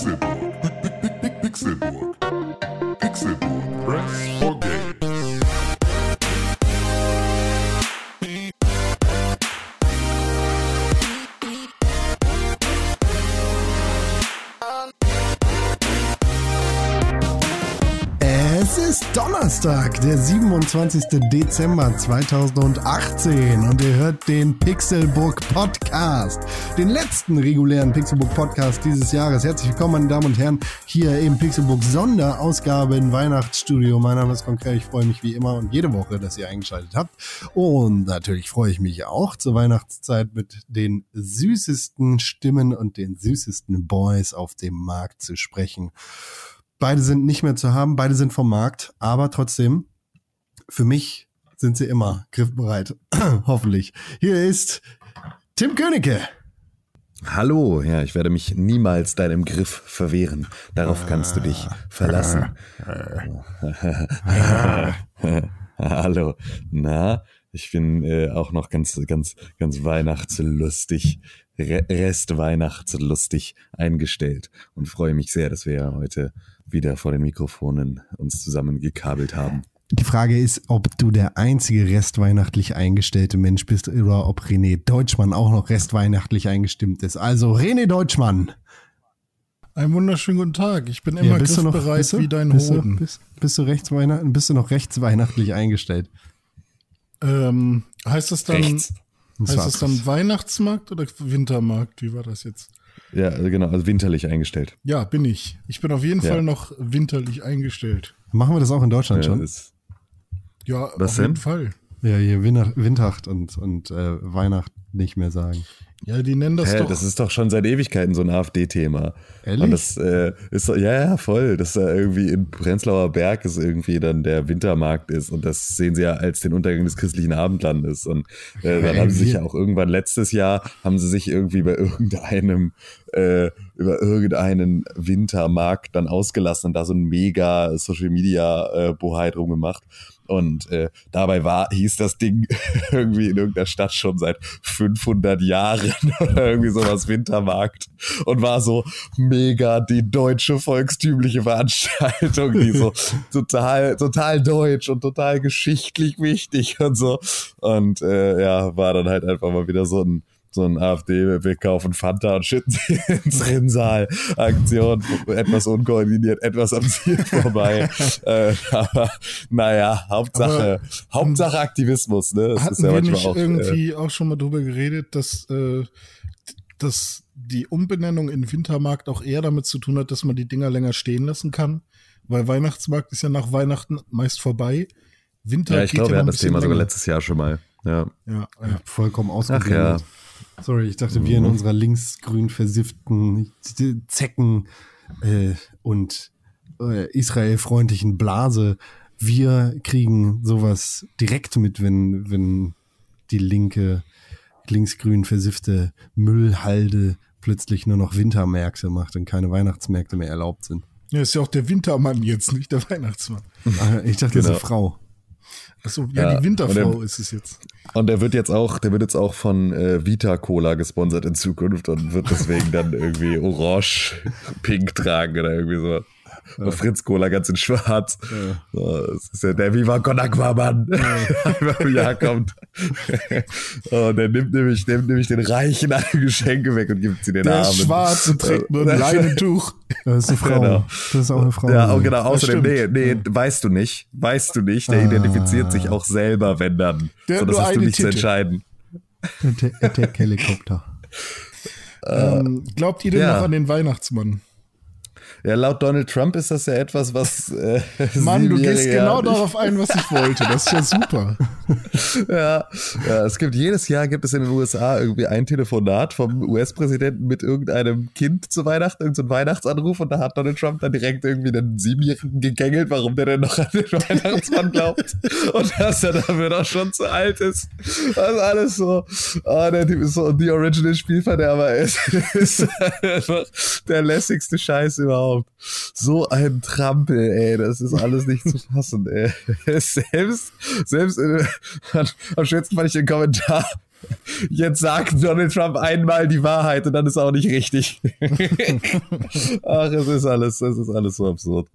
Pixelburg. Donnerstag, der 27. Dezember 2018 und ihr hört den Pixelbook Podcast, den letzten regulären Pixelbook Podcast dieses Jahres. Herzlich willkommen, meine Damen und Herren, hier im Pixelbook Sonderausgabe im Weihnachtsstudio. Mein Name ist Konkret, ich freue mich wie immer und jede Woche, dass ihr eingeschaltet habt. Und natürlich freue ich mich auch zur Weihnachtszeit mit den süßesten Stimmen und den süßesten Boys auf dem Markt zu sprechen. Beide sind nicht mehr zu haben, beide sind vom Markt, aber trotzdem, für mich sind sie immer griffbereit. Hoffentlich. Hier ist Tim Königke. Hallo, ja, ich werde mich niemals deinem Griff verwehren. Darauf kannst du dich verlassen. Hallo, na, ich bin äh, auch noch ganz, ganz, ganz weihnachtslustig, Re Rest-Weihnachtslustig eingestellt und freue mich sehr, dass wir ja heute wieder vor den Mikrofonen uns zusammengekabelt haben. Die Frage ist, ob du der einzige restweihnachtlich eingestellte Mensch bist oder ob René Deutschmann auch noch restweihnachtlich eingestimmt ist. Also René Deutschmann. Einen wunderschönen guten Tag. Ich bin immer bist du noch, griffbereit bist du, wie dein bist Hoden. Du, bist, bist, du rechts Weihnachten, bist du noch rechtsweihnachtlich eingestellt? Ähm, heißt das dann, Rechts. Heißt das dann Weihnachtsmarkt oder Wintermarkt? Wie war das jetzt? Ja, also genau, also winterlich eingestellt. Ja, bin ich. Ich bin auf jeden Ja. Fall noch winterlich eingestellt. Machen wir das auch in Deutschland Ja, schon? ist, Ja, Was auf denn? jeden Fall. Ja, hier Winter, Wintacht und, und äh, Weihnacht nicht mehr sagen. Ja, die nennen das hä, doch. das ist doch schon seit Ewigkeiten so ein AfD-Thema. Ehrlich? Und das äh, ist so, ja, ja, voll. Dass da irgendwie in Prenzlauer Berg ist irgendwie dann der Wintermarkt ist und das sehen sie ja als den Untergang des christlichen Abendlandes. Und äh, dann haben sie sich ja auch irgendwann letztes Jahr, haben sie sich irgendwie bei irgendeinem, äh, über irgendeinen Wintermarkt dann ausgelassen und da so ein mega Social Media äh, Bohai drum gemacht. Und äh, dabei war, hieß das Ding irgendwie in irgendeiner Stadt schon seit 500 Jahren oder irgendwie sowas Wintermarkt und war so mega die deutsche volkstümliche Veranstaltung, die so total, total deutsch und total geschichtlich wichtig und so. Und äh, ja, war dann halt einfach mal wieder so ein so ein AfD, wir kaufen Fanta und schütten sie ins Rinnsal. Aktion, etwas unkoordiniert, etwas am Ziel vorbei. äh, aber naja, Hauptsache, Hauptsache Aktivismus, ne? Das Hatten wir nicht äh, irgendwie auch schon mal drüber geredet, dass, äh, dass die Umbenennung in Wintermarkt auch eher damit zu tun hat, dass man die Dinger länger stehen lassen kann? Weil Weihnachtsmarkt ist ja nach Weihnachten meist vorbei. Winter ja, ich glaube, ja wir hatten das Thema sogar länger. letztes Jahr schon mal. Ja. Ja, ja. Vollkommen Ach ausgeblendet. ja. Sorry, ich dachte, wir in unserer linksgrün versifften Zecken äh, und äh, israelfreundlichen Blase, wir kriegen sowas direkt mit, wenn, wenn die linke, linksgrün versiffte Müllhalde plötzlich nur noch Wintermärkte macht und keine Weihnachtsmärkte mehr erlaubt sind. Ja, ist ja auch der Wintermann jetzt, nicht der Weihnachtsmann. Ah, Ich dachte, das ist Genau. eine Frau. Achso, ja, Ja, die Winterfrau und ist es jetzt. Und der wird jetzt auch, der wird jetzt auch von äh, Vita Cola gesponsert in Zukunft und wird deswegen dann irgendwie orange, pink tragen oder irgendwie so. Und Fritz Cola ganz in schwarz. So, das ist ja der Viva Con Agua Mann, der einfach im Jahr kommt. und der nimmt nämlich, der nimmt nämlich den Reichen alle Geschenke weg und gibt sie den Der Armen. ist schwarz und trägt nur ein Leinentuch. Das ist eine Frau. Genau. Das ist auch eine Frau. Ja, und genau, außerdem, nee, nee, weißt du nicht, weißt du nicht, der identifiziert sich auch selber, wenn dann. Der so, das hast du nicht zu Titte. entscheiden. Attack- Attack Helikopter. Ähm, glaubt ihr denn ja. noch an den Weihnachtsmann? Ja, laut Donald Trump ist das ja etwas, was. Äh, Mann, du gehst genau ja darauf ein, was ich wollte. Das ist ja super. Ja, ja, es gibt jedes Jahr gibt es in den USA irgendwie ein Telefonat vom US-Präsidenten mit irgendeinem Kind zu Weihnachten, irgendein Weihnachtsanruf und da hat Donald Trump dann direkt irgendwie den Siebenjährigen gegängelt, warum der denn noch an den Weihnachtsmann glaubt und dass er dafür doch schon zu alt ist. Das ist alles so, ah, der Typ ist so die Original Spielverderber ist, ist einfach der lässigste Scheiß überhaupt. So ein Trampel, ey, das ist alles nicht zu fassen, ey. Selbst, selbst, äh, am schönsten fand ich den Kommentar Jetzt sagt Donald Trump einmal die Wahrheit und dann ist auch nicht richtig. Ach, es ist alles, es ist alles so absurd.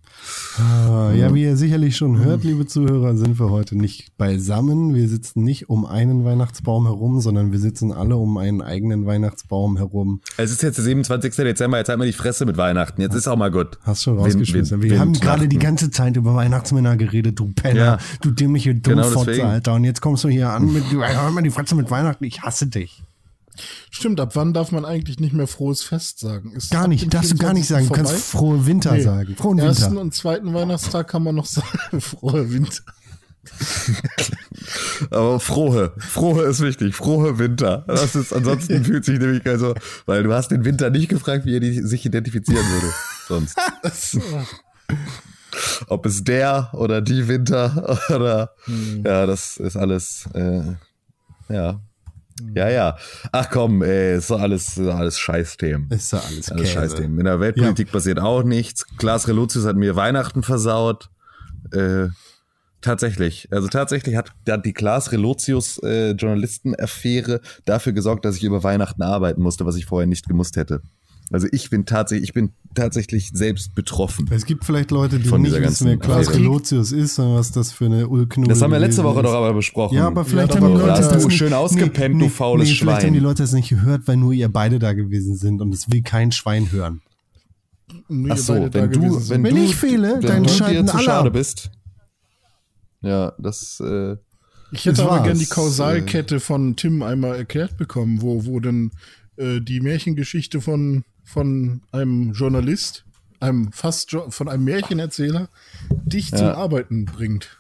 Ah, ja, wie ihr sicherlich schon hört, liebe Zuhörer, sind wir heute nicht beisammen. Wir sitzen nicht um einen Weihnachtsbaum herum, sondern wir sitzen alle um einen eigenen Weihnachtsbaum herum. Es ist jetzt der 27. Dezember, jetzt halt mal die Fresse mit Weihnachten. Jetzt ist auch mal gut. Hast schon Wind- rausgeschmissen. Wind- wir haben Windnachten. gerade die ganze Zeit über Weihnachtsmänner geredet, du Penner, Ja. du dämliche Genau Dummfotze, deswegen. Alter. Und jetzt kommst du hier an mit, hör mal die Fresse mit Weihnachten, ich hasse dich. Stimmt, ab wann darf man eigentlich nicht mehr frohes Fest sagen? Ist Gar nicht, darfst du gar nicht sagen. Du 24. kannst vorbei? frohe Winter Nee. sagen. Frohen Ersten Winter. und zweiten Weihnachtstag kann man noch sagen, frohe Winter. Aber frohe, frohe ist wichtig, frohe Winter. Das ist, ansonsten fühlt sich nämlich also, weil du hast den Winter nicht gefragt, wie er die, sich identifizieren würde. Sonst. Ob es der oder die Winter oder, Hm. ja, das ist alles, äh, ja. Ja, ja. Ach komm, ey, ist doch alles, ist doch alles Scheißthemen. Ist ja alles Alles. Scheißthemen. In der Weltpolitik passiert auch nichts. Klaas Relotius hat mir Weihnachten versaut. Äh, tatsächlich. Also tatsächlich hat, hat die Klaas Relotius äh, Journalistenaffäre dafür gesorgt, dass ich über Weihnachten arbeiten musste, was ich vorher nicht gemusst hätte. Also ich bin tatsächlich, ich bin tatsächlich selbst betroffen. Es gibt vielleicht Leute, die Von nicht wissen, wer Klaus. Relotius ist und was das für eine Ulknude Das haben wir letzte Woche ist. doch aber besprochen. Ja, aber vielleicht Ja, haben die Leute das du nicht, schön ausgepennt, du faules Vielleicht haben Schwein. die Leute das nicht gehört, weil nur ihr beide da gewesen sind und es will kein Schwein hören. nur Ach so, wenn du, wenn, Wenn du, ich fehle, wenn dann du dir schalten zu alle schade bist. Ja, das, äh, Ich hätte aber war's. gern die Kausalkette von Tim einmal erklärt bekommen, wo, wo denn äh, die Märchengeschichte von, von einem Journalist, einem fast jo von einem Märchenerzähler, dich zum Arbeiten bringt.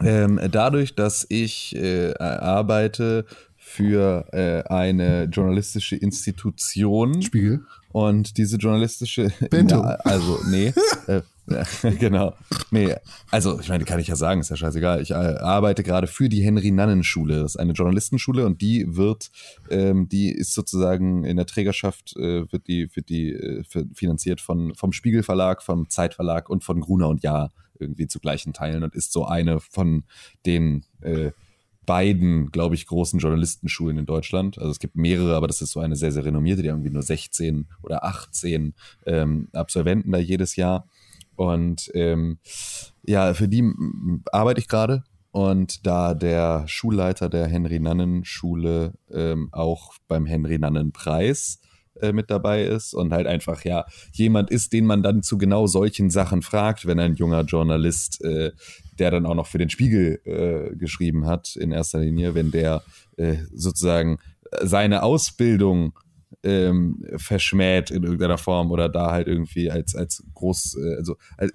Ähm, dadurch, dass ich äh, arbeite für äh, eine journalistische Institution Spiegel. und diese journalistische Bento. Ja, also nee äh, genau nee also ich meine kann ich ja sagen ist ja scheißegal ich äh, arbeite gerade für die Henry Nannen Schule das ist eine Journalistenschule und die wird ähm, die ist sozusagen in der Trägerschaft äh, wird die wird die äh, fi- finanziert von vom Spiegel Verlag vom Zeitverlag und von Gruner und Jahr irgendwie zu gleichen Teilen und ist so eine von den äh, beiden, glaube ich, großen Journalistenschulen in Deutschland. Also es gibt mehrere, aber das ist so eine sehr, sehr renommierte, die haben irgendwie nur 16 oder 18 ähm, Absolventen da jedes Jahr. Und ähm, ja, für die arbeite ich gerade. Und da der Schulleiter der Henry-Nannen-Schule ähm, auch beim Henry-Nannen-Preis äh, mit dabei ist und halt einfach ja jemand ist, den man dann zu genau solchen Sachen fragt, wenn ein junger Journalist, äh, der dann auch noch für den Spiegel äh, geschrieben hat in erster Linie, wenn der äh, sozusagen seine Ausbildung ähm, verschmäht in irgendeiner Form oder da halt irgendwie als, als groß, äh, also als,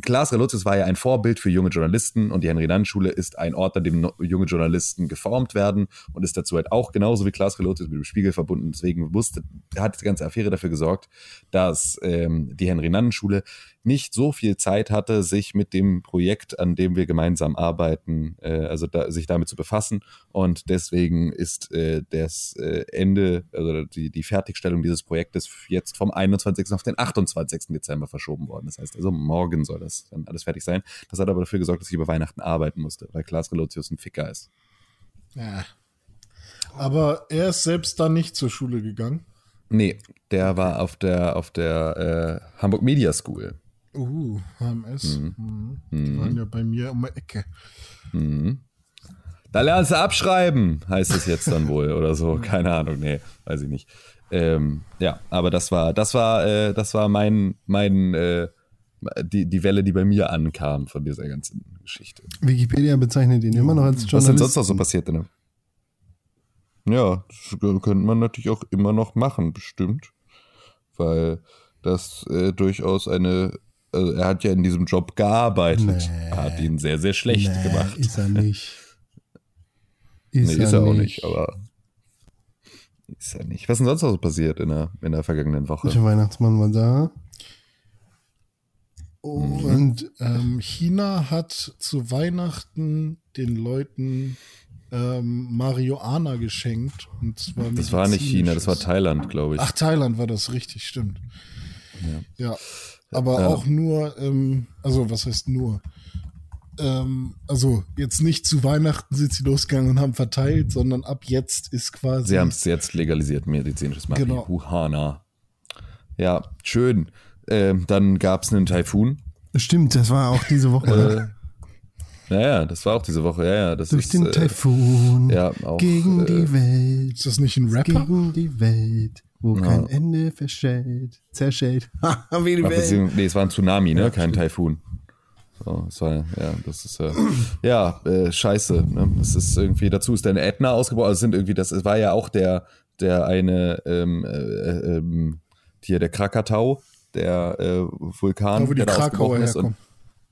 Klaas Relotius war ja ein Vorbild für junge Journalisten und die Henry-Nannen-Schule ist ein Ort, an dem junge Journalisten geformt werden und ist dazu halt auch genauso wie Klaas Relotius mit dem Spiegel verbunden. Deswegen musste, hat die ganze Affäre dafür gesorgt, dass ähm, die Henry-Nannen-Schule nicht so viel Zeit hatte, sich mit dem Projekt, an dem wir gemeinsam arbeiten, äh, also da, sich damit zu befassen. Und deswegen ist äh, das äh, Ende, also die, die Fertigstellung dieses Projektes jetzt vom 21. auf den 28. Dezember verschoben worden. Das heißt also, morgen soll das dann alles fertig sein. Das hat aber dafür gesorgt, dass ich über Weihnachten arbeiten musste, weil Klaas Relotius ein Ficker ist. Ja. Aber er ist selbst dann nicht zur Schule gegangen. Nee, der war auf der, auf der äh, Hamburg Media School. Uh, HMS. Mhm. Die waren ja bei mir um die Ecke. Da lernst du abschreiben, heißt es jetzt dann wohl oder so. Keine Ahnung, nee, weiß ich nicht. Ähm, ja, aber das war, das war, äh, das war mein, mein, äh, die, die Welle, die bei mir ankam von dieser ganzen Geschichte. Wikipedia bezeichnet ihn immer noch als Was Journalist. denn sonst noch so passiert denn? Ja, das könnte man natürlich auch immer noch machen, bestimmt. Weil das äh, durchaus eine, also er hat ja in diesem Job gearbeitet. Nee. Er hat ihn sehr, sehr schlecht nee, gemacht. Ist er nicht. nee, ist er auch nicht, aber ist er nicht. Was ist denn sonst noch so passiert in der, in der vergangenen Woche? Der Weihnachtsmann war da. Und ähm, China hat zu Weihnachten den Leuten ähm, Marihuana geschenkt. Und zwar Das war nicht China, das war. Thailand, glaube ich. Ach, Thailand war das richtig, stimmt. Ja. Aber Ja. auch nur, ähm, also was heißt nur? Ähm, also jetzt nicht zu Weihnachten sind sie losgegangen und haben verteilt, sondern ab jetzt ist quasi. Sie haben es jetzt legalisiert, medizinisches Genau. Marihuana. Ja, schön. Ähm, dann gab es einen Taifun. Stimmt, das war auch diese Woche. Äh, naja, das war auch diese Woche. Ja, ja, das Durch ist, den äh, Taifun ja, auch, gegen äh, die Welt. ist das nicht ein Rapper? Gegen die Welt, wo Ja. kein Ende verstellt, zerschellt. Wie die Welt. nee, es war ein Tsunami, ne? Kein Taifun. So, war, ja, das ist, äh, ja, äh, scheiße, ne? Es ist irgendwie, dazu ist dann Ätna ausgebrochen, also sind irgendwie, das war ja auch der, der eine, ähm, äh, ähm, hier, der Krakatau, der äh, Vulkan, Da, wo die der da Krakauer ausgebrochen ist. Und,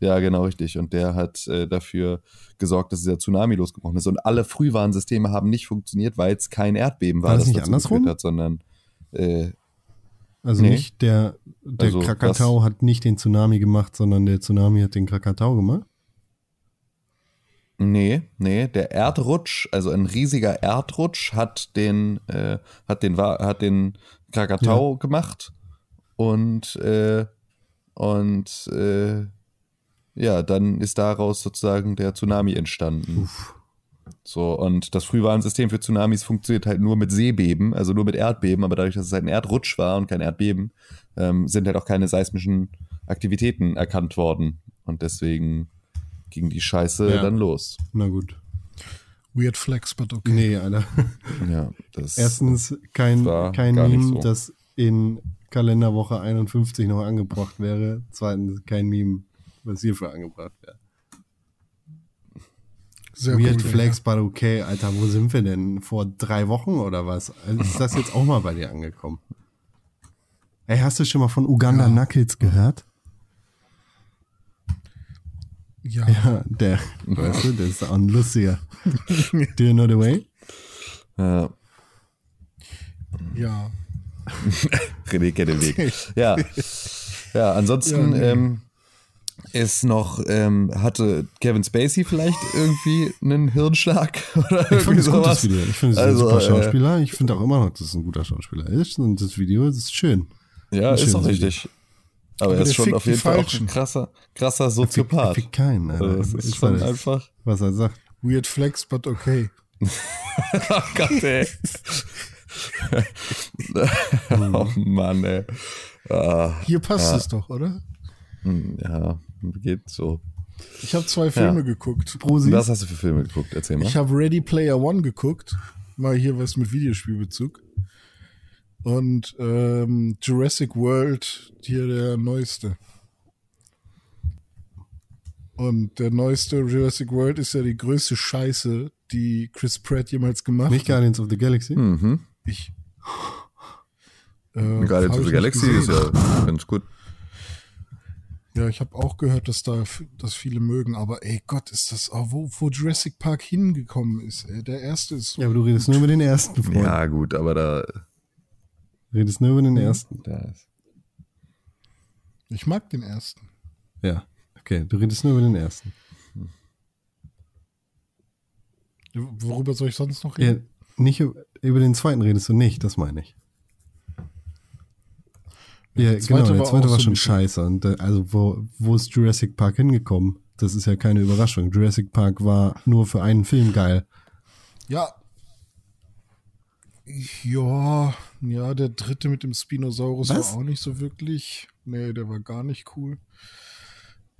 ja, genau, richtig. Und der hat äh, dafür gesorgt, dass dieser Tsunami losgebrochen ist. Und alle Frühwarnsysteme haben nicht funktioniert, weil es kein Erdbeben war, War das nicht dazu andersrum? hat, sondern äh, Also Nee. nicht der, der Also, Krakatau hat nicht den Tsunami gemacht, sondern der Tsunami hat den Krakatau gemacht. Nee, nee, der Erdrutsch, also ein riesiger Erdrutsch hat den, äh, hat den, hat den Krakatau gemacht und, äh, und, äh, ja, dann ist daraus sozusagen der Tsunami entstanden. So, und das Frühwarnsystem für Tsunamis funktioniert halt nur mit Seebeben, also nur mit Erdbeben, aber dadurch, dass es halt ein Erdrutsch war und kein Erdbeben, ähm, sind halt auch keine seismischen Aktivitäten erkannt worden. Und deswegen ging die Scheiße Ja. dann los. Na gut. Weird Flex, but okay. Nee, Alter. Ja, das Erstens kein, kein Meme, so. das in Kalenderwoche 51 noch angebracht wäre. Zweitens kein Meme, was hierfür angebracht wäre. Sehr Weird cool, Flex, but okay. Alter, wo sind wir denn? Vor drei Wochen oder was? Ist das jetzt auch mal bei dir angekommen? Ey, hast du schon mal von Uganda Knuckles gehört? Ja. ja. Ja, der, weißt du, der ist auch ein lustiger. Do you know the way? ja, ja. René kennt den Weg. Ja, ja ansonsten Ja, nee. ähm, ist noch, ähm, hatte Kevin Spacey vielleicht irgendwie einen Hirnschlag oder Ich irgendwie ein sowas? Video. Ich finde es ein Also, super äh, Schauspieler. Ich finde auch immer noch, dass es ein guter Schauspieler ist. Und das Video das ist schön. Ja, Ein ist auch richtig. Aber, Aber er ist schon auf jeden Fall auch ein krasser, krasser Er Soziopath. fickt keinen, Alter. Also, das ist schon weiß, einfach. Was er sagt. Weird Flex, but okay. Oh Gott, ey. oh Mann, ey. Ah, Hier passt Ja. es doch, oder? hm, ja, geht so. Ich habe zwei Filme geguckt. Prosi. Was hast du für Filme geguckt? Erzähl mal. Ich habe Ready Player One geguckt. Mal hier was mit Videospielbezug. Und ähm, Jurassic World, hier der neueste. Und der neueste Jurassic World ist ja die größte Scheiße, die Chris Pratt jemals gemacht Nicht hat. Guardians of the Galaxy? Mhm. Ich. Äh, Guardians of the nicht Galaxy ist gesehen. ja ganz gut. Ja, ich habe auch gehört, dass da dass viele mögen, aber ey Gott, ist das auch wo, wo Jurassic Park hingekommen ist. Ey. Der erste ist so Ja, aber du redest nur über den ersten, Freund. Ja, gut, aber da, Du redest nur über den ersten. da ist. Ich mag den ersten. Ja. Okay, du redest nur über den ersten. Worüber soll ich sonst noch Ja, reden? nicht über, über den zweiten redest du nicht, das meine ich. Ja, der zweite genau, der war zweite war so schon scheiße. Und äh, also, wo, wo ist Jurassic Park hingekommen? Das ist ja keine Überraschung. Jurassic Park war nur für einen Film geil. Ja. Ja, ja, der dritte mit dem Spinosaurus Was? war auch nicht so wirklich. Nee, der war gar nicht cool.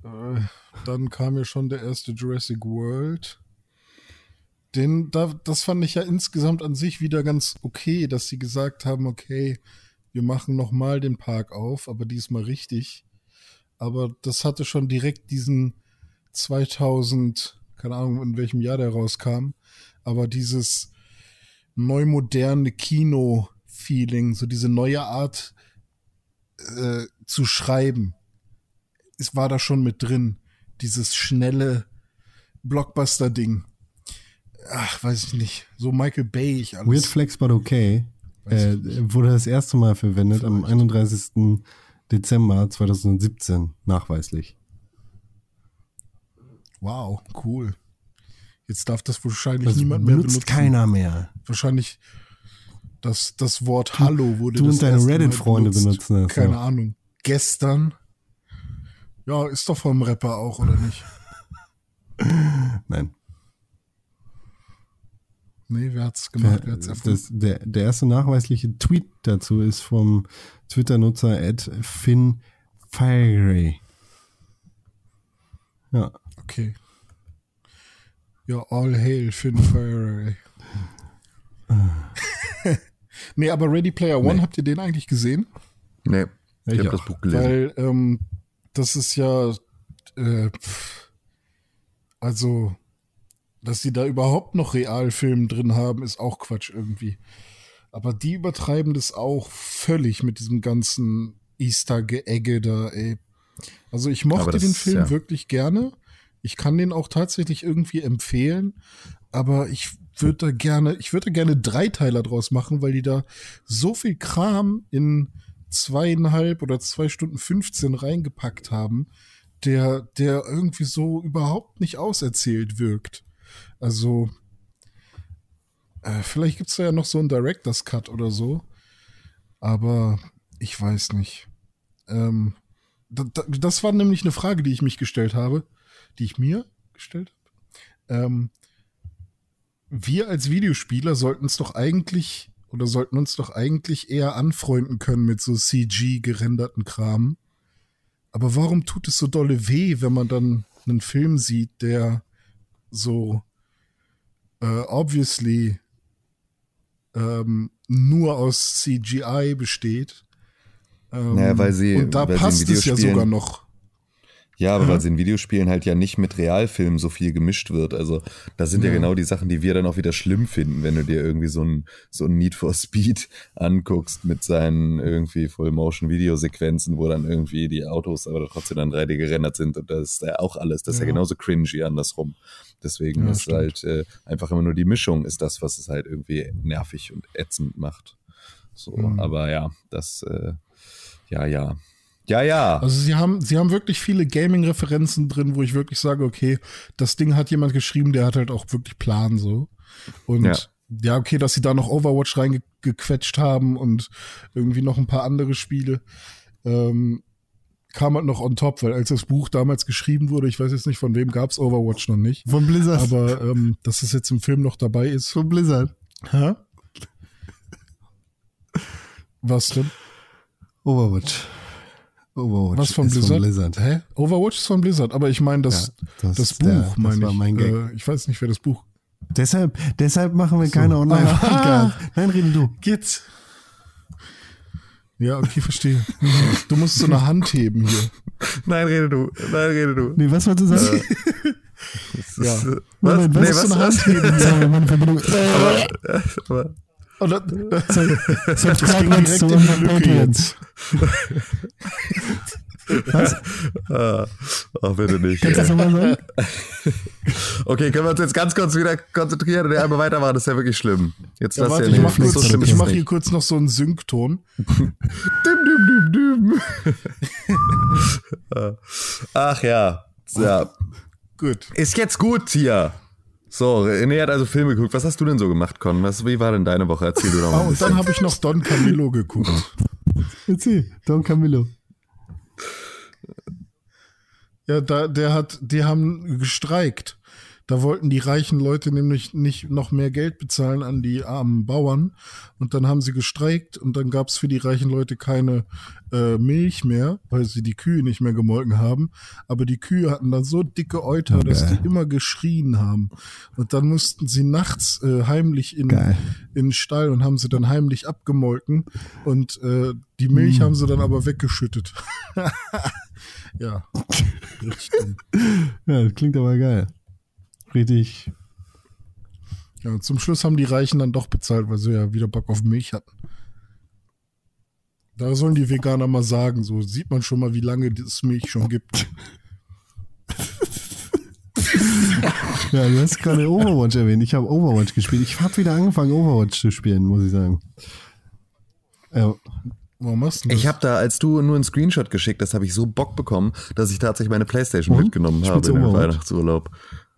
Äh, dann kam ja schon der erste Jurassic World. Den, da, das fand ich ja insgesamt an sich wieder ganz okay, dass sie gesagt haben, okay, wir machen nochmal den Park auf, aber diesmal richtig. Aber das hatte schon direkt diesen 2000, keine Ahnung, in welchem Jahr der rauskam, aber dieses neumoderne Kino-Feeling, so diese neue Art äh, zu schreiben, es war da schon mit drin. Dieses schnelle Blockbuster-Ding. Ach, weiß ich nicht. So Michael Bay ich alles. Weird Flex, but okay. Äh, wurde das erste Mal verwendet am 31. Dezember 2017, nachweislich. Wow, cool. Jetzt darf das wahrscheinlich Das niemand mehr benutzt benutzen. keiner mehr. Wahrscheinlich das, das Wort Hallo wurde du das und deine Reddit-Freunde benutzt. benutzen das, Keine ja. Ahnung. Gestern. Ja, ist doch vom Rapper auch, oder nicht? Nein. Nee, wer hat's gemacht? Wer hat's erfunden? Das, der, der erste nachweisliche Tweet dazu ist vom Twitter-Nutzer at Finn Fiery. Ja. Okay. Ja, all hail Finn Fiery. nee, aber Ready Player One, Nee. habt ihr den eigentlich gesehen? Nee, ich Ich habe das Buch gelesen. Weil ähm, das ist ja, äh, also, dass sie da überhaupt noch Realfilm drin haben, ist auch Quatsch irgendwie. Aber die übertreiben das auch völlig mit diesem ganzen Easter-Geegge da, ey. Also ich mochte das den Film ja. wirklich gerne. Ich kann den auch tatsächlich irgendwie empfehlen, aber ich würde da gerne, ich würde da gerne Dreiteiler draus machen, weil die da so viel Kram in zweieinhalb oder zwei Stunden 15 reingepackt haben, der, der irgendwie so überhaupt nicht auserzählt wirkt. Also, äh, vielleicht gibt's da ja noch so einen Director's Cut oder so, aber ich weiß nicht. Ähm, da, da, das war nämlich eine Frage, die ich mich gestellt habe, die ich mir gestellt habe. Ähm, wir als Videospieler sollten es doch eigentlich oder sollten uns doch eigentlich eher anfreunden können mit so CG gerenderten Kram. Aber warum tut es so dolle weh, wenn man dann einen Film sieht, der so äh, obviously ähm, nur aus CGI besteht? Ähm, Naja, weil sie- und da weil passt es ja sogar noch. Ja, aber weil sie in Videospielen halt ja nicht mit Realfilmen so viel gemischt wird. Also da sind ja, Ja. genau die Sachen, die wir dann auch wieder schlimm finden, wenn du dir irgendwie so ein, so ein Need for Speed anguckst mit seinen irgendwie Full-Motion-Videosequenzen, wo dann irgendwie die Autos aber trotzdem dann 3D gerendert sind und das ist ja auch alles. Das ist ja, Ja. genauso cringy andersrum. Deswegen Ja, ist stimmt. halt äh, einfach immer nur die Mischung ist das, was es halt irgendwie nervig und ätzend macht. So, Mhm. aber ja, das, äh, ja, ja. Ja, ja. Also sie haben, sie haben wirklich viele Gaming-Referenzen drin, wo ich wirklich sage, okay, das Ding hat jemand geschrieben, der hat halt auch wirklich Plan so. Und Ja. ja, okay, dass sie da noch Overwatch reingequetscht haben und irgendwie noch ein paar andere Spiele, ähm, kam halt noch on top, weil als das Buch damals geschrieben wurde, ich weiß jetzt nicht, von wem gab's Overwatch noch nicht, Von Blizzard. aber ähm, dass es jetzt im Film noch dabei ist. von Blizzard. Hä? Was denn? Overwatch. Overwatch. Was von ist Blizzard? Von Blizzard. Hä? Overwatch ist von Blizzard, aber ich meine das, Ja, das das, Buch, der- meine ich. mein. Äh, ich weiß nicht, wer das Buch. Deshalb, deshalb machen wir keine Ah. Online-Podcast. Nein, rede du. Geht's? Ja, okay, verstehe. Du musst so eine Hand heben hier. Nein, rede du. Nein, rede du. Nee, was wolltest du sagen? Das Ja. ist, äh, was? was Nee, was? so eine Hand heben. Sorry, meine Verbindung. Aber, aber, Und dann, Subscribe ging uns direkt in die Lücke Patreons. Was? ah, ach, bitte nicht. Kannst du das nochmal sagen? Okay, können wir uns jetzt ganz kurz wieder konzentrieren und einmal weitermachen? Das ist ja wirklich schlimm. Jetzt ja, lass warte, ja ich nicht. mach, kurz, oder ich mach hier kurz noch so einen Synkton. Düm, düm, düm, düm. Ach ja. ja. Gut. Ist jetzt gut hier. So, René hat also Filme geguckt. Was hast du denn so gemacht, Con? Was, wie war denn deine Woche? Erzähl du doch mal. Ah, ein und dann habe ich noch Don Camillo geguckt. Erzähl. Don Camillo. Ja, da, der hat, die haben gestreikt. Da wollten die reichen Leute nämlich nicht noch mehr Geld bezahlen an die armen Bauern. Und dann haben sie gestreikt und dann gab es für die reichen Leute keine äh, Milch mehr, weil sie die Kühe nicht mehr gemolken haben. Aber die Kühe hatten dann so dicke Euter, dass die immer geschrien haben. Und dann mussten sie nachts äh, heimlich in, Geil. in den Stall und haben sie dann heimlich abgemolken. Und äh, die Milch haben sie dann aber weggeschüttet. ja. Ja, das klingt aber geil. Richtig. Ja, zum Schluss haben die Reichen dann doch bezahlt, weil sie ja wieder Bock auf Milch hatten. Da sollen die Veganer mal sagen, so sieht man schon mal, wie lange es Milch schon gibt. Ja, du hast gerade Overwatch erwähnt. Ich habe Overwatch gespielt. Ich habe wieder angefangen, Overwatch zu spielen, muss ich sagen. Ja, Warum machst du das? Ich habe da, als du nur einen Screenshot geschickt hast, habe ich so Bock bekommen, dass ich tatsächlich meine Playstation Und? mitgenommen Spielst habe in den? Weihnachtsurlaub.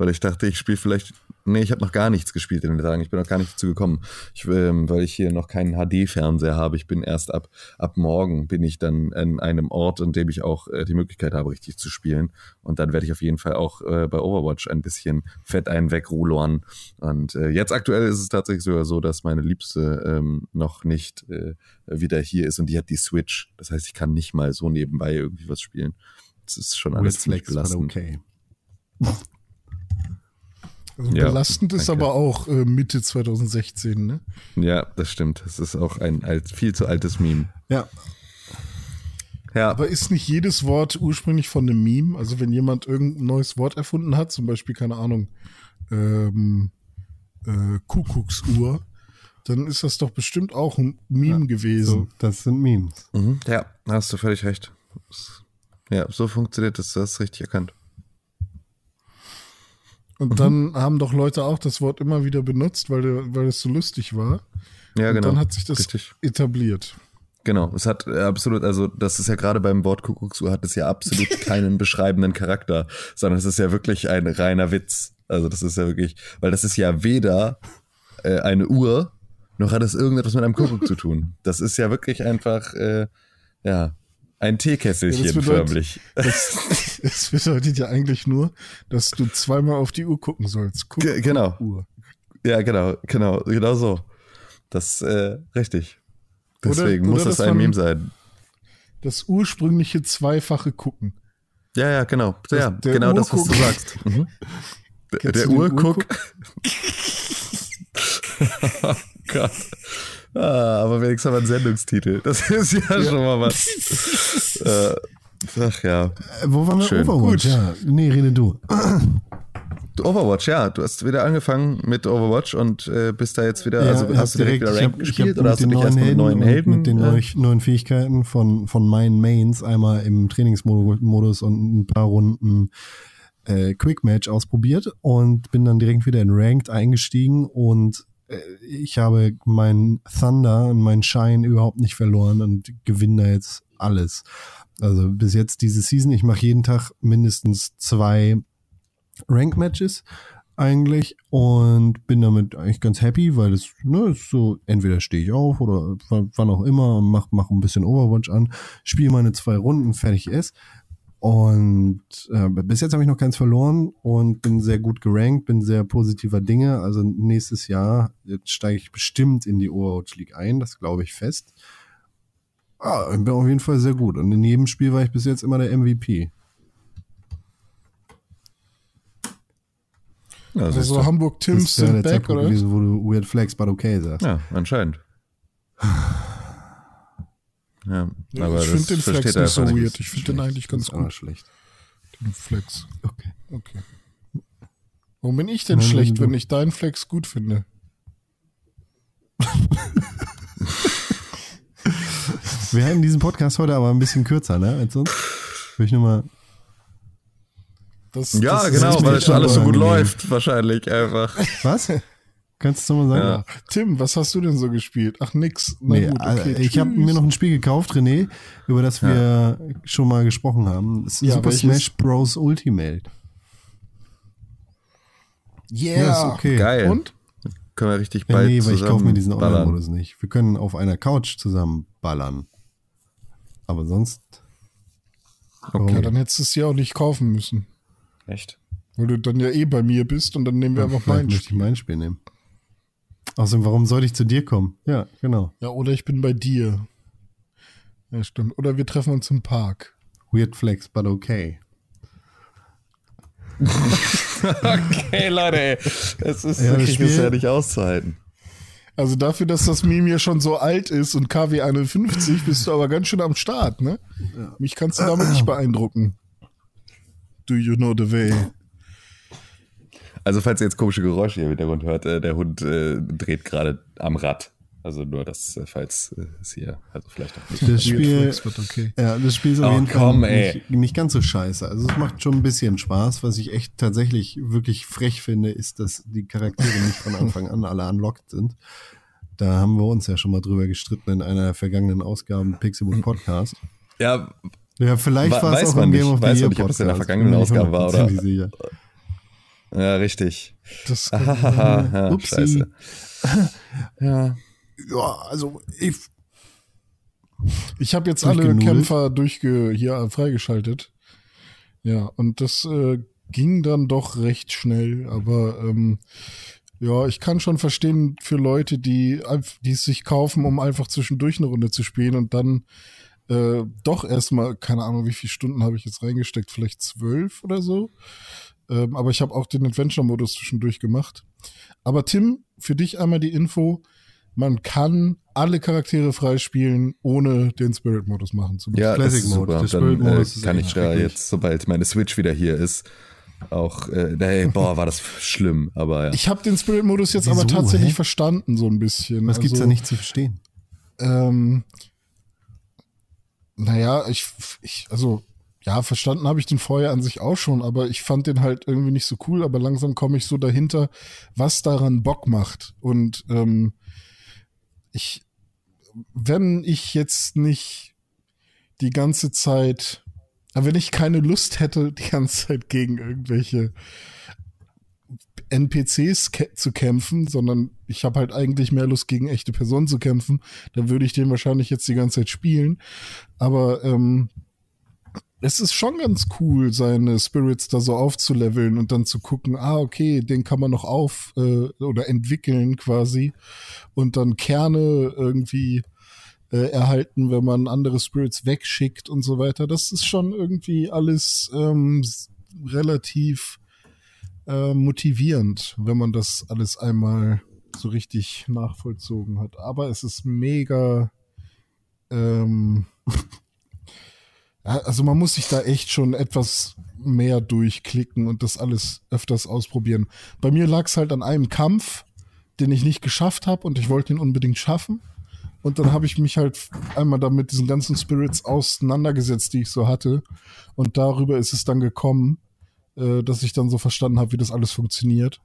Weil ich dachte, ich spiele vielleicht. Nee, ich habe noch gar nichts gespielt in den Tagen. Ich bin noch gar nicht dazu gekommen, ich, ähm, weil ich hier noch keinen HD-Fernseher habe. Ich bin erst ab ab morgen bin ich dann an einem Ort, an dem ich auch äh, die Möglichkeit habe, richtig zu spielen. Und dann werde ich auf jeden Fall auch äh, bei Overwatch ein bisschen fett einen wegrulorn. Und äh, jetzt aktuell ist es tatsächlich sogar so, dass meine Liebste ähm, noch nicht äh, wieder hier ist und die hat die Switch. Das heißt, ich kann nicht mal so nebenbei irgendwie was spielen. Das ist schon alles Weird ziemlich belastend. okay. Also Ja, belastend ist danke. aber auch äh, Mitte 2016, ne? Ja, das stimmt. Das ist auch ein alt, viel zu altes Meme. Ja, Ja, Aber ist nicht jedes Wort ursprünglich von einem Meme? Also wenn jemand irgendein neues Wort erfunden hat, zum Beispiel, keine Ahnung, ähm, äh, Kuckucksuhr, dann ist das doch bestimmt auch ein Meme so, gewesen. das sind Memes. mhm. ja, hast du völlig recht. Ja, so funktioniert das. Du hast richtig erkannt. Und dann haben doch Leute auch das Wort immer wieder benutzt, weil, weil es so lustig war. Ja, Und genau. dann hat sich das Richtig. etabliert. Genau, es hat äh, absolut, also das ist ja gerade beim Wort Kuckucksuhr hat es ja absolut keinen beschreibenden Charakter, sondern es ist ja wirklich ein reiner Witz. Also das ist ja wirklich, weil das ist ja weder äh, eine Uhr, noch hat es irgendetwas mit einem Kuckuck zu tun. Das ist ja wirklich einfach, äh, ja, ein Ja, Teekesselchen das bedeutet- förmlich. Das, das bedeutet ja eigentlich nur, dass du zweimal auf die Uhr gucken sollst. Guck, Ge- genau. Uhr. Ja, genau, genau, genau so. Das, äh, richtig. Oder- Deswegen oder muss das ein Meme sein. Das ursprüngliche zweifache Gucken. Ja, ja, genau. Ja, der genau das, was du Urguck. sagst. Mhm. Der, der Urguck. oh Gott. Ah, aber wenigstens haben wir einen Sendungstitel. Das ist ja, schon mal was. äh, ach ja. Äh, wo waren wir? Schön. Overwatch, Gut. ja. Nee, rede du. Overwatch, ja. Du hast wieder angefangen mit Overwatch und äh, bist da jetzt wieder, Ja, also hast du direkt wieder Rank gespielt oder hast du mit dich den erst mit neuen Helden? Mit den äh, neuen, Fähigkeiten von, von meinen Mains einmal im Trainingsmodus und ein paar Runden äh, Quick Match ausprobiert und bin dann direkt wieder in Ranked eingestiegen und ich habe meinen Thunder und meinen Shine überhaupt nicht verloren und gewinne da jetzt alles. Also bis jetzt diese Season, ich mache jeden Tag mindestens zwei Rank-Matches eigentlich und bin damit eigentlich ganz happy, weil das ne, ist so, entweder stehe ich auf oder wann wann auch immer und mach, mach ein bisschen Overwatch an, spiele meine zwei Runden, fertig ist. Und äh, bis jetzt habe ich noch keins verloren und bin sehr gut gerankt, bin sehr positiver Dinge. Also nächstes Jahr steige ich bestimmt in die Overwatch League ein, das glaube ich fest. Ah, ich bin auf jeden Fall sehr gut. Und in jedem Spiel war ich bis jetzt immer der MVP. Ja, Also du. Hamburg Das Tims sind back, Zeitpunkt oder? gewesen, wo du Weird Flex but okay sagst. ja, anscheinend. Ja, Ja, aber ich finde den Flex nicht so weird. Ich finde den eigentlich ganz gut. schlecht. Den Flex. Okay. Okay. Warum bin ich denn Nein, schlecht, wenn ich deinen Flex gut finde? Wir halten diesen Podcast heute aber ein bisschen kürzer, ne? Als sonst. Will ich nur mal. Das, Ja, das genau, weil es schon alles so gut läuft, wahrscheinlich einfach. Was? Kannst du mal sagen? Ja. Tim, was hast du denn so gespielt? Ach, nix. Na Nee, gut, okay. äh, ich habe mir noch ein Spiel gekauft, René, über das wir schon mal gesprochen haben. Ja, Super welches? Smash Bros. Ultimate. Yeah. Ja, ist okay. Geil. Und? Können wir richtig Ja, bald nee, weil ich kaufe mir diesen. Online-Modus nicht. Wir können auf einer Couch zusammen ballern. Aber sonst. Okay. Ja, dann hättest du es ja auch nicht kaufen müssen. Echt? Weil du dann ja eh bei mir bist und dann nehmen wir einfach Vielleicht mein möchte ich Spiel. mein Spiel nehmen. Außerdem, warum sollte ich zu dir kommen? Ja, genau. Ja, oder ich bin bei dir. Ja, stimmt. Oder wir treffen uns im Park. Weird Flex, but okay. Okay, Leute, ey. Es ist Ja, wirklich bisher nicht auszuhalten. Also dafür, dass das Meme ja schon so alt ist und KW 51, bist du aber ganz schön am Start, ne? Mich kannst du damit nicht beeindrucken. Do you know the way? Also, falls ihr jetzt komische Geräusche hier im Hintergrund hört, äh, der Hund äh, dreht gerade am Rad. Also nur das, äh, falls äh, es hier, also vielleicht auch nicht. Das Spiel, but okay. ja, das Spiel ist auf Oh, jeden komm, Fall nicht, nicht ganz so scheiße. Also es macht schon ein bisschen Spaß. Was ich echt tatsächlich wirklich frech finde, ist, dass die Charaktere nicht von Anfang an alle unlocked sind. Da haben wir uns ja schon mal drüber gestritten in einer der vergangenen Ausgaben Pixelbook Podcast. Ja, Ja, vielleicht Wa- war es weiß auch im. Game of the Weiß Year man nicht, ob es in der Podcast. vergangenen Ausgabe war oder-. Ja, richtig. Das Ahaha, ja, Upsi. scheiße. Ja. Ja, also ich, Ich habe jetzt alle? Kämpfer durchge hier freigeschaltet. Ja, und das äh, ging dann doch recht schnell, aber ähm, ja, ich kann schon verstehen für Leute, die die es sich kaufen, um einfach zwischendurch eine Runde zu spielen und dann äh, doch erstmal, keine Ahnung, wie viele Stunden habe ich jetzt reingesteckt, vielleicht zwölf oder so. Ähm, aber ich habe auch den Adventure-Modus zwischendurch gemacht. Aber Tim, für dich einmal die Info, man kann alle Charaktere freispielen, ohne den Spirit-Modus machen zu müssen. Ja, das Classic ist super. Der Dann äh, kann ich da jetzt, sobald meine Switch wieder hier ist, auch, äh, nee, boah, war das schlimm, aber ja. Ich habe den Spirit-Modus jetzt aber Wieso, tatsächlich hä? verstanden, so ein bisschen. was gibt's Also, da nicht zu verstehen? Ähm, naja, ich, ich, also, ja, verstanden habe ich den vorher an sich auch schon, aber ich fand den halt irgendwie nicht so cool, aber langsam komme ich so dahinter, was daran Bock macht. Und ähm, ich, wenn ich jetzt nicht die ganze Zeit, aber wenn ich keine Lust hätte, die ganze Zeit gegen irgendwelche NPCs zu kämpfen, sondern ich habe halt eigentlich mehr Lust gegen echte Personen zu kämpfen, dann würde ich den wahrscheinlich jetzt die ganze Zeit spielen. Aber ähm, es ist schon ganz cool, seine Spirits da so aufzuleveln und dann zu gucken, ah, okay, den kann man noch auf äh, oder entwickeln quasi und dann Kerne irgendwie äh, erhalten, wenn man andere Spirits wegschickt und so weiter. Das ist schon irgendwie alles ähm, relativ äh, motivierend, wenn man das alles einmal so richtig nachvollzogen hat. Aber es ist mega. Ähm, also man muss sich da echt schon etwas mehr durchklicken und das alles öfters ausprobieren. Bei mir lag es halt an einem Kampf, den ich nicht geschafft habe und ich wollte ihn unbedingt schaffen. Und dann habe ich mich halt einmal da mit diesen ganzen Spirits auseinandergesetzt, die ich so hatte. Und darüber ist es dann gekommen, äh, dass ich dann so verstanden habe, wie das alles funktioniert.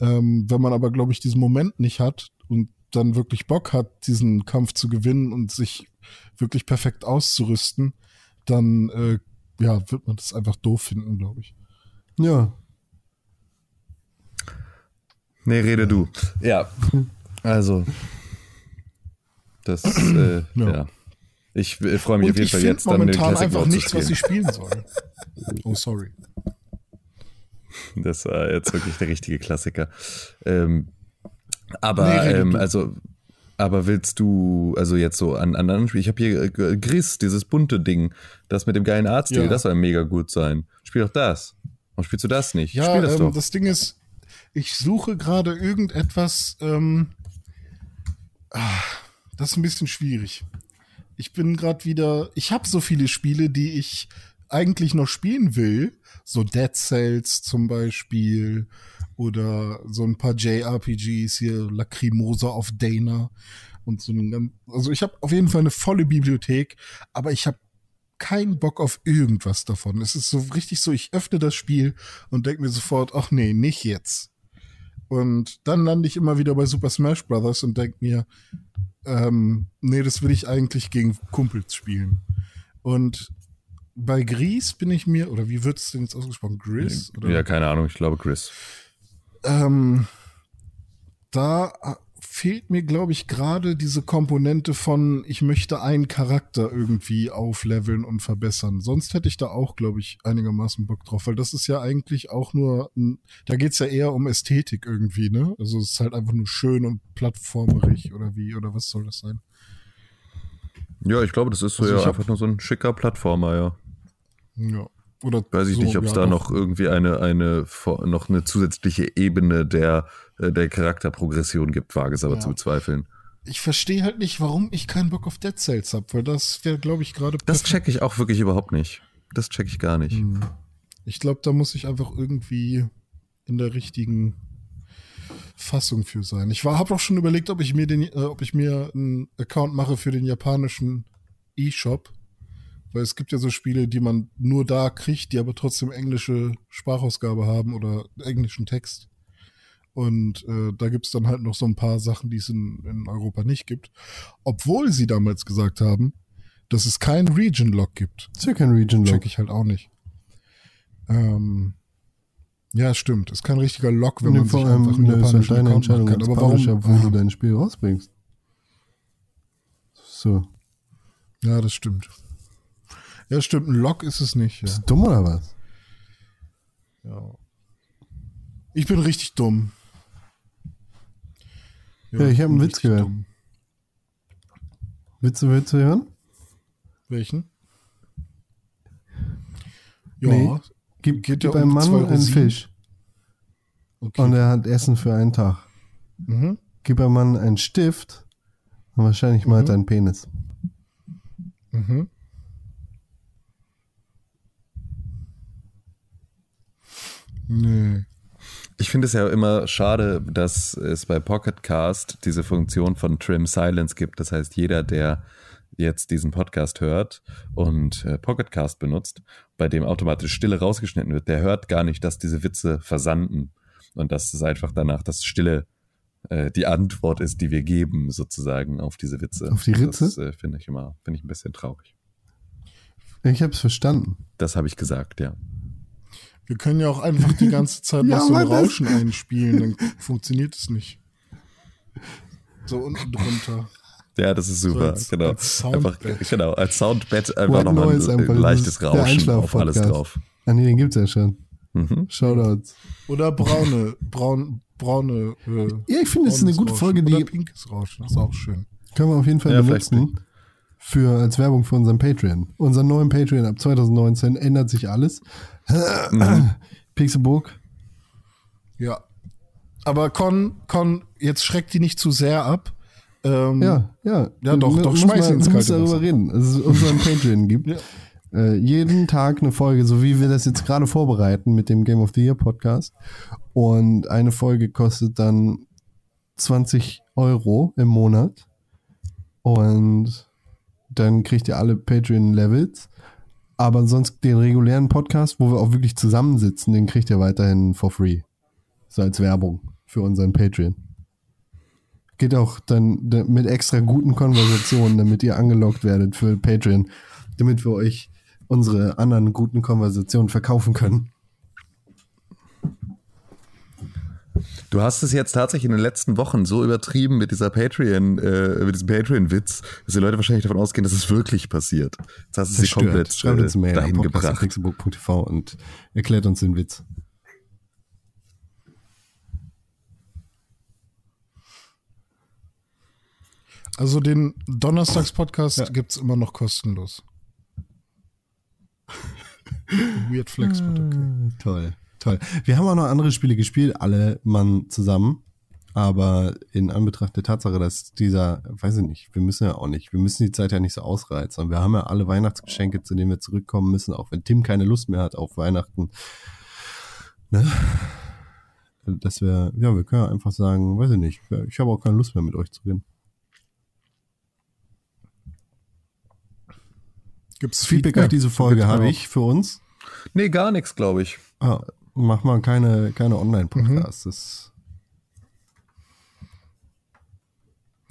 Ähm, wenn man aber, glaube ich, diesen Moment nicht hat und dann wirklich Bock hat, diesen Kampf zu gewinnen und sich wirklich perfekt auszurüsten, dann äh, ja, wird man das einfach doof finden, glaube ich. Ja. Nee, rede du. Ja, also, das, äh, Ja. ja. Ich äh, freue mich Und auf jeden ich Fall finde jetzt dann den Classic einfach zu nichts, was ich spielen soll. Oh, sorry. Das war jetzt wirklich der richtige Klassiker. Ähm, aber, Nee, ähm, also, aber willst du, also jetzt so an an anderen Spielen, ich habe hier äh, Gris, dieses bunte Ding, das mit dem geilen Artstil, Ja. das soll mega gut sein. Spiel doch das. Warum spielst du das nicht? Ja, Spiel das ähm, doch. das Ding ist, ich suche gerade irgendetwas, ähm, ah, das ist ein bisschen schwierig. Ich bin gerade wieder, ich habe so viele Spiele, die ich eigentlich noch spielen will, so Dead Cells zum Beispiel oder so ein paar JRPGs hier, Lacrimosa of Dana und so ein ganz, also ich habe auf jeden Fall eine volle Bibliothek, aber ich habe keinen Bock auf irgendwas davon. Es ist so richtig so, ich öffne das Spiel und denke mir sofort, ach nee, nicht jetzt. Und dann lande ich immer wieder bei Super Smash Brothers und denke mir, ähm, nee, das will ich eigentlich gegen Kumpels spielen. Und bei Gris bin ich mir, oder wie wird es denn jetzt ausgesprochen? Gris? Oder? ja, keine Ahnung, ich glaube Chris. Ähm, da äh, fehlt mir, glaube ich, gerade diese Komponente von, ich möchte einen Charakter irgendwie aufleveln und verbessern. Sonst hätte ich da auch, glaube ich, einigermaßen Bock drauf, weil das ist ja eigentlich auch nur, ein, da geht's ja eher um Ästhetik irgendwie, ne? Also es ist halt einfach nur schön und plattformerig oder wie, oder was soll das sein? Ja, ich glaube, das ist so Also ja einfach nur so ein schicker Plattformer, ja. Ja. Oder Weiß ich so, nicht, ob es ja, da noch irgendwie eine, eine, noch eine zusätzliche Ebene der, äh, der Charakterprogression gibt, wage es aber Ja. zu bezweifeln. Ich verstehe halt nicht, warum ich keinen Bock auf Dead Cells hab, weil das wäre, glaube ich, gerade Das check ich auch wirklich überhaupt nicht. Das check ich gar nicht. Hm. Ich glaube, da muss ich einfach irgendwie in der richtigen Fassung für sein. Ich habe auch schon überlegt, ob ich mir den, äh, ob ich mir einen Account mache für den japanischen E-Shop, weil es gibt ja so Spiele, die man nur da kriegt, die aber trotzdem englische Sprachausgabe haben oder englischen Text. Und äh, da gibt's dann halt noch so ein paar Sachen, die es in, in Europa nicht gibt. Obwohl sie damals gesagt haben, dass es keinen Region-Lock gibt Ist ja kein Region Lock. check ich halt auch nicht. Ähm, Ja, stimmt. Ist kein richtiger Lock, wenn Nee, man sich vor allem einfach ne, ist halt deine Entscheidung kann. Aber warum? wo du dein Spiel rausbringst. So. Ja, das stimmt. Ja, stimmt. Ein Lock ist es nicht. Ja. Bist du dumm oder was? Ja. Ich bin richtig dumm. Ja, ich hab einen Witz gehört. dumm. Willst du, willst du hören? Welchen? Ja. Nee. Gib, Geht gib ja einem um Mann einen. Fisch Okay. und er hat Essen für einen Tag. Mhm. Gib einem Mann einen Stift und wahrscheinlich malt er einen Penis. Mhm. Nee. Ich finde es ja immer schade, dass es bei Pocket Cast diese Funktion von Trim Silence gibt. Das heißt, jeder, der jetzt diesen Podcast hört und äh, Pocket Cast benutzt, bei dem automatisch Stille rausgeschnitten wird, der hört gar nicht, dass diese Witze versanden und dass es einfach danach das Stille äh, die Antwort ist, die wir geben, sozusagen auf diese Witze. Auf die Ritze? Das äh, finde ich immer, finde ich ein bisschen traurig. Ich hab's verstanden. Das habe ich gesagt, ja. Wir können ja auch einfach die ganze Zeit Ja, noch so ein Rauschen einspielen, dann funktioniert es nicht. So unten drunter. Ja, das ist super. als- genau. als einfach, Soundbett. genau, als Soundbett einfach nochmal ein, ein leichtes Rauschen auf alles drauf. Ah nee, den gibt's ja schon. Mhm. Shoutouts. Oder braune, braun, braune. Äh, Ja, ich finde, es ist eine gute Rauschen. Folge, Oder die pinkes Rauschen, das ist auch schön. können wir auf jeden Fall Ja, benutzen. Für, als Werbung für unseren Patreon. Unseren neuen Patreon ab 2019 ändert sich alles. Mhm. Pixelburg. Ja. Aber Con, Con, jetzt schreckt die nicht zu sehr ab. Ähm, Ja, ja. Ja, doch, Du doch, schmeiß mal- ins kalte darüber Wasser. reden, dass es unseren Patreon gibt. Ja. Äh, jeden Tag eine Folge, so wie wir das jetzt gerade vorbereiten mit dem Game of the Year Podcast. Und eine Folge kostet dann 20 Euro im Monat. Und dann kriegt ihr alle Patreon-Levels. Aber sonst den regulären Podcast, wo wir auch wirklich zusammensitzen, den kriegt ihr weiterhin for free. So als Werbung für unseren Patreon. Geht auch dann da- mit extra guten Konversationen, damit ihr angelockt werdet für Patreon, damit wir euch unsere anderen guten Konversationen verkaufen können. Du hast es jetzt tatsächlich in den letzten Wochen so übertrieben mit dieser Patreon, äh, mit diesem Patreon-Witz, dass die Leute wahrscheinlich davon ausgehen, dass es wirklich passiert. Jetzt hast du sie komplett Schreibt uns äh, eine Mail an dahin gebracht. podcast.pixelbook.tv und erklärt uns den Witz. Also den Donnerstags-Podcast gibt's immer noch kostenlos. Weird Flex, but okay. Toll, toll. Wir haben auch noch andere Spiele gespielt, alle Mann zusammen. Aber in Anbetracht der Tatsache, dass dieser, weiß ich nicht, wir müssen ja auch nicht, wir müssen die Zeit ja nicht so ausreizen. Und wir haben ja alle Weihnachtsgeschenke, zu denen wir zurückkommen müssen, auch wenn Tim keine Lust mehr hat auf Weihnachten. Ne? Dass wir, ja, wir können ja einfach sagen, weiß ich nicht, ich habe auch keine Lust mehr mit euch zu reden. Gibt's Feedback auf diese Folge habe ich für uns. Nee, gar nichts, glaube ich. Ah, mach mal keine, keine Online-Podcasts. Das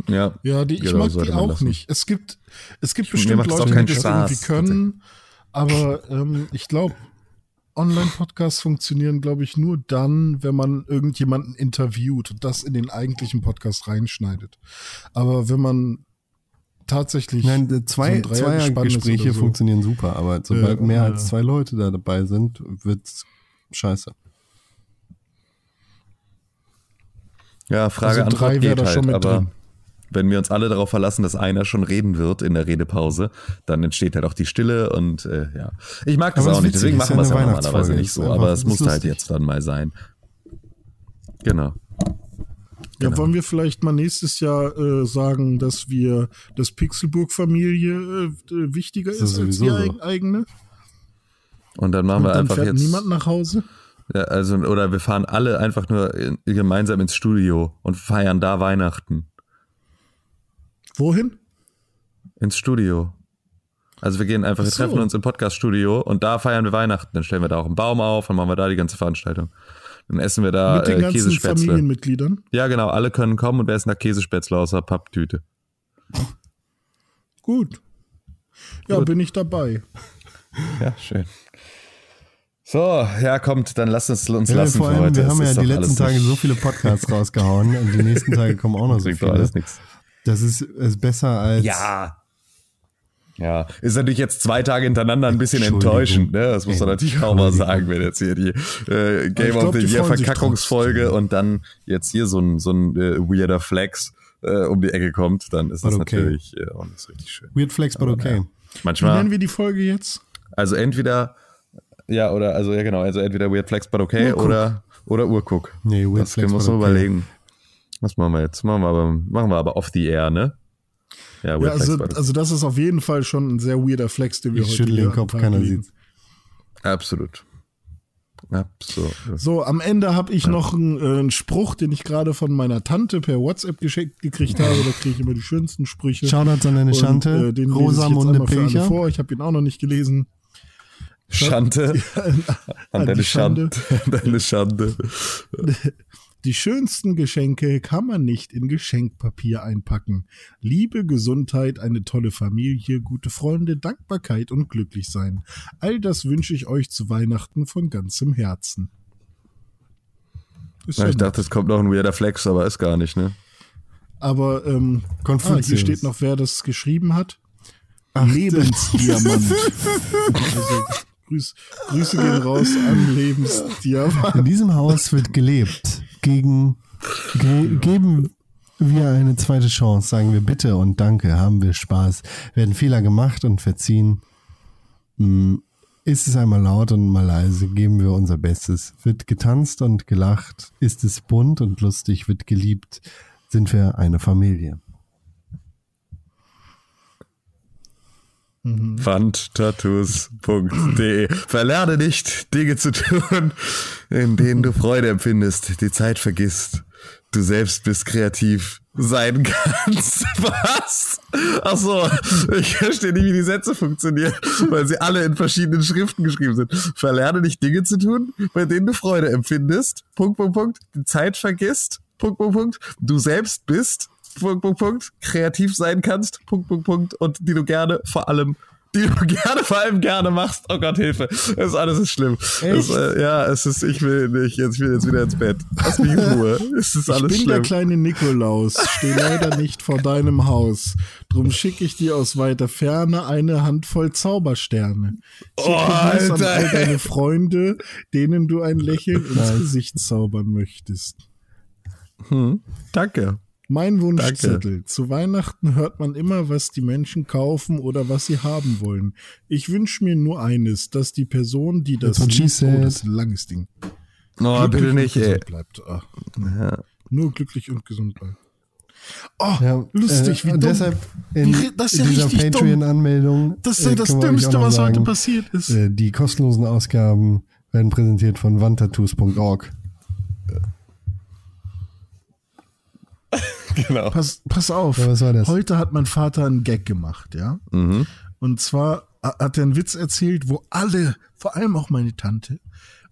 Ja, Ja, die, ich Genau, mag die auch lassen. nicht. Es gibt, es gibt Mir bestimmt Leute, die das Spaß, irgendwie können, aber ähm, ich glaube, Online-Podcasts funktionieren, glaube ich, nur dann, wenn man irgendjemanden interviewt und das in den eigentlichen Podcast reinschneidet. Aber wenn man tatsächlich Nein, äh, zwei, so Zweiergespräche oder so. funktionieren super, aber sobald Ja, mehr ja. als zwei Leute da dabei sind, wird's scheiße. ja Frage, Also Antwort geht halt, aber drin. wenn wir uns alle darauf verlassen, dass einer schon reden wird in der Redepause, dann entsteht halt auch die Stille und äh, ja. Ich mag das Aber auch nicht, deswegen machen wir es ja normalerweise nicht so, aber es musste halt jetzt dann mal sein. Genau. Ja, wollen wir vielleicht mal nächstes Jahr äh, sagen, dass wir, dass Pixelburg-Familie äh, wichtiger ist, ist als die so. eig- eigene? Und dann machen Und wir dann einfach fährt jetzt. niemand nach Hause? Ja, also, oder wir fahren alle einfach nur in, gemeinsam ins Studio und feiern da Weihnachten. Wohin? Ins Studio. Also wir gehen einfach, wir so. treffen uns im Podcast-Studio und da feiern wir Weihnachten. Dann stellen wir da auch einen Baum auf, dann machen wir da die ganze Veranstaltung. Dann essen wir da Mit den äh, ganzen Käsespätzle. Familienmitgliedern? Ja, genau, alle können kommen und wir essen da Käsespätzle aus der Papptüte. Gut. Ja, Gut. bin ich dabei. Ja, schön. So, ja, kommt, dann lasst uns uns Ja, lassen vor für allem, heute. wir haben ja die letzten Tage so viele Podcasts rausgehauen und die nächsten Tage kommen auch noch so viele. alles nichts. Das ist, ist besser als. Ja. Ja, ist natürlich jetzt zwei Tage hintereinander ein bisschen enttäuschend, ne? Das muss man natürlich auch mal sagen, wenn jetzt hier die äh, Game ich of glaub, the Year Verkackungsfolge und dann jetzt hier so ein, so ein äh, weirder Flex äh, um die Ecke kommt, dann ist das But okay. natürlich äh, auch nicht so richtig schön. Weird Flex, but okay. Wie Manchmal, nennen wir die Folge jetzt? also entweder, ja, oder, also ja genau, also entweder Weird Flex, but okay, Urguck. oder, oder Urguck. Nee, Weird das Flex, können wir uns but noch okay. überlegen. Was machen wir jetzt? Machen wir aber, machen wir aber off the air, ne? Ja, Ja, Weird also, Flex, but okay. also das ist auf jeden Fall schon ein sehr weirder Flex, den wir Ich heute schüttle hier den Kopf, keiner sieht's. Absolut. Absolut. So, am Ende habe ich noch einen, äh, einen Spruch, den ich gerade von meiner Tante per WhatsApp geschickt gekriegt habe. Da kriege ich immer die schönsten Sprüche. Shoutouts an deine Schante. äh, den lese ich jetzt Rosamunde einmal für alle Pilcher. vor. Ich habe ihn auch noch nicht gelesen. Schande. An An deine die Schande. Schande. An deine Schande. Die schönsten Geschenke kann man nicht in Geschenkpapier einpacken. Liebe, Gesundheit, eine tolle Familie, gute Freunde, Dankbarkeit und glücklich sein. All das wünsche ich euch zu Weihnachten von ganzem Herzen. Ja, ich nett. dachte, es kommt noch ein weirder Flex, aber ist gar nicht, ne? Aber ähm, ah, hier steht noch, wer das geschrieben hat. Lebensdiamant. also, Grüß, Grüße gehen raus an Lebensdiamant. In diesem Haus wird gelebt. Gegen ge, geben wir eine zweite Chance, sagen wir bitte und danke, haben wir Spaß, werden Fehler gemacht und verziehen. Hm, Ist es einmal laut und mal leise, geben wir unser Bestes. Wird getanzt und gelacht, ist es bunt und lustig, wird geliebt, sind wir eine Familie. Wandtattoos.de Verlerne nicht, Dinge zu tun, in denen du Freude empfindest, die Zeit vergisst, du selbst bist kreativ sein kannst. Was? Ach so, ich verstehe nicht, wie die Sätze funktionieren, weil sie alle in verschiedenen Schriften geschrieben sind. Verlerne nicht Dinge zu tun, bei denen du Freude empfindest. Punkt, Punkt, Punkt. Die Zeit vergisst. Punkt, Punkt, Punkt. Du selbst bist. Punkt, Punkt, Punkt. Kreativ sein kannst. Punkt, Punkt, Punkt. Und die du gerne vor allem die du gerne, vor allem gerne machst. Oh Gott, Hilfe. Das ist alles ist schlimm. Das, äh, ja, es ist, ich will nicht, jetzt will jetzt wieder ins Bett. Lass mich in Ruhe. Es ist Ich alles bin der schlimm. kleine Nikolaus, stehe leider nicht vor deinem Haus. Drum schicke ich dir aus weiter Ferne eine Handvoll Zaubersterne. Oh, Gruß an Alter, all deine Freunde, denen du ein Lächeln ins Gesicht zaubern möchtest. Danke. Mein Wunschzettel. Zu Weihnachten hört man immer, was die Menschen kaufen oder was sie haben wollen. Ich wünsche mir nur eines, dass die Person, die das liest, oh, das ist ein langes Ding. Oh, Glücklich bitte und nicht, ey. bleibt. Ach, Nur glücklich und gesund bleibt. Oh, Ja, lustig, äh, wie und dumm. deshalb in Wie- das ist ja dieser richtig dumm. Patreon-Anmeldung. Das ist äh, ja das Dümmste, was heute sagen, passiert ist. Äh, die kostenlosen Ausgaben werden präsentiert von wandtattoos.org. Genau. Pass, pass auf. Ja, was war das? Heute hat mein Vater einen Gag gemacht, ja. Mhm. Und zwar ha- hat er einen Witz erzählt, wo alle, vor allem auch meine Tante,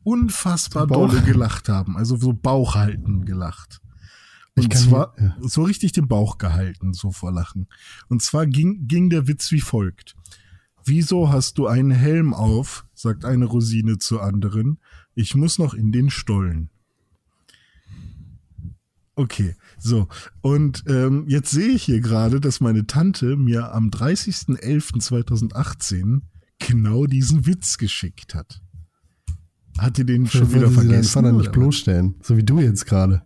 unfassbar dolle gelacht haben. Also so Bauch halten gelacht. Ich Und zwar ja. so richtig den Bauch gehalten, so vor Lachen. Und zwar ging, ging der Witz wie folgt. Wieso hast du einen Helm auf? sagt eine Rosine zur anderen. Ich muss noch in den Stollen. Okay, so. Und ähm, jetzt sehe ich hier gerade, dass meine Tante mir am 30.11.2018 genau diesen Witz geschickt hat. Hat die den schon Schon wieder wollte sie deinen vergessen? Vater nicht bloßstellen. So wie du jetzt gerade.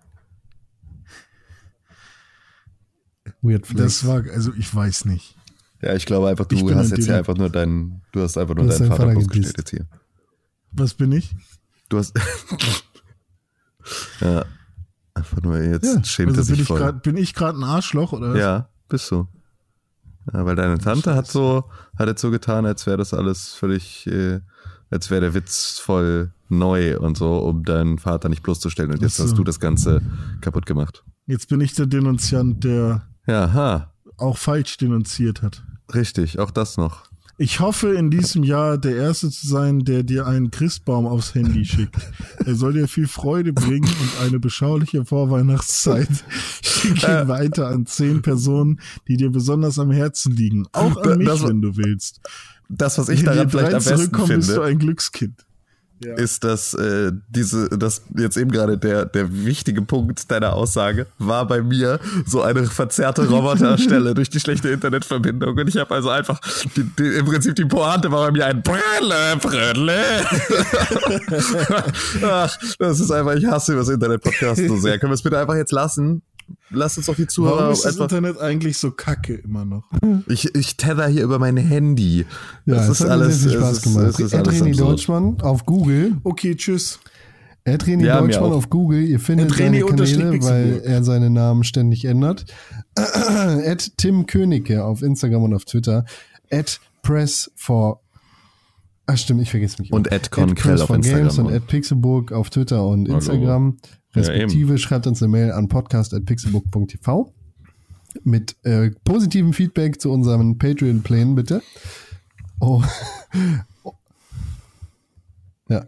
Weird Flex. Das war, also ich weiß nicht. Ja, ich glaube einfach, Ich du bin hast jetzt hier einfach nur deinen, du hast einfach nur deinen Vater Vater bloßgestellt jetzt hier. Was bin ich? Du hast, ja, einfach nur jetzt Ja, schämt Also er bin sich ich voll. grad, bin ich gerade ein Arschloch oder? was? Ja, bist du. Ja, weil deine Tante hat so, hat jetzt so getan, als wäre das alles völlig, äh, als wäre der Witz voll neu und so, um deinen Vater nicht bloßzustellen. Und jetzt so. hast du das Ganze kaputt gemacht. Jetzt bin ich der Denunziant, der Ja, ha, auch falsch denunziert hat. richtig, auch das noch. Ich hoffe, in diesem Jahr der Erste zu sein, der dir einen Christbaum aufs Handy schickt. Er soll dir viel Freude bringen und eine beschauliche Vorweihnachtszeit. Schick Äh. ihn weiter an zehn Personen, die dir besonders am Herzen liegen. Auch an mich, das- wenn du willst. Das, was ich Wenn daran vielleicht am besten zurückkommen, bist du ein Glückskind. Ja. ist, dass äh, diese, dass jetzt eben gerade der, der wichtige Punkt deiner Aussage war bei mir so eine verzerrte Roboterstelle durch die schlechte Internetverbindung. Und ich habe also einfach die, die, im Prinzip die Pointe war bei mir ein Brille, Brille. Ach, das ist einfach, ich hasse über das Internet-Podcast so sehr. Können wir es bitte einfach jetzt lassen? Lass uns doch die Zuhörer Warum ist das. Internet eigentlich so kacke immer noch? Ich, ich tether hier über mein Handy. Ja, das es ist hat alles. mir sehr viel Spaß ist- gemacht. ist Ed alles Reni absurd. Deutschmann auf Google. Okay, tschüss. Ed Reni Ja, Deutschmann auf Google. Ihr findet Ed Reni seine Kanäle, weil er seinen Namen ständig ändert. Ed Tim Königke auf Instagram und auf Twitter. Ed Press for Ach stimmt, ich vergesse mich. Und Press auf for Instagram Games und. Ed Pixelburg auf Twitter und Hallo. Instagram. Ja, Respektive schreibt uns eine Mail an podcast.pixelburg.tv mit äh, positivem Feedback zu unseren Patreon-Plänen, bitte. Oh. ja.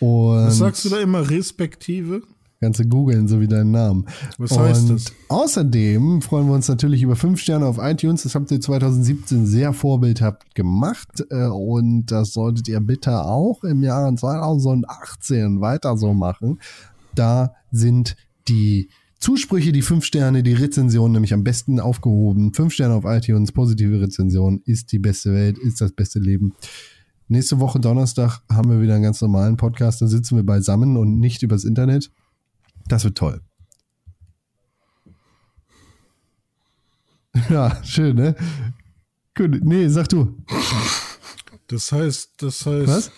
Und Was sagst du da immer? Respektive? Ganze googeln, so wie deinen Namen. Was heißt und das? Außerdem freuen wir uns natürlich über fünf Sterne auf iTunes. Das habt ihr 2017 sehr vorbildhaft gemacht. äh, Und das solltet ihr bitte auch im Jahre 2018 weiter so machen. Da sind die Zusprüche, die fünf Sterne, die Rezension nämlich am besten aufgehoben. Fünf Sterne auf iTunes, positive Rezension, ist die beste Welt, ist das beste Leben. Nächste Woche Donnerstag haben wir wieder einen ganz normalen Podcast. Da sitzen wir beisammen und nicht übers Internet. Das wird toll. Ja, schön, ne? Gut, nee, sag du. Das heißt, das heißt. Was?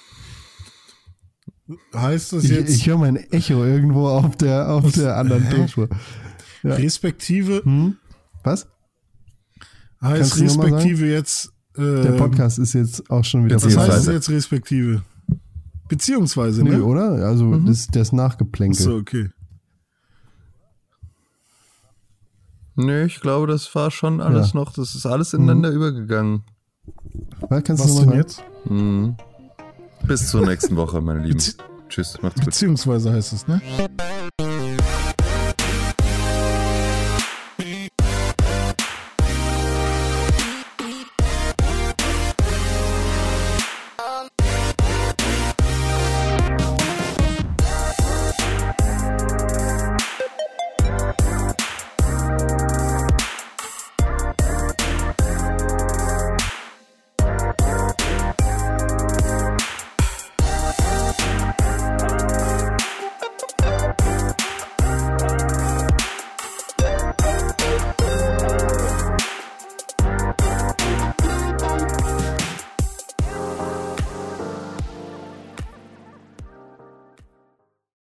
Heißt das Ich, jetzt ich höre mein Echo irgendwo auf der, auf der anderen Tonspur. ja. Respektive? Hm? Was? Heißt Kannst respektive jetzt. Äh, Der Podcast ist jetzt auch schon wieder Was heißt jetzt respektive? Beziehungsweise, Nö, ne? oder? Also das, das Nachgeplänkel. So, okay. Nö, ich glaube, das war schon alles Ja. noch, das ist alles ineinander übergegangen. Was, kannst Was du denn jetzt? Mhm. Bis zur nächsten Woche, meine Lieben. Tschüss, macht's gut. Beziehungsweise heißt es, ne?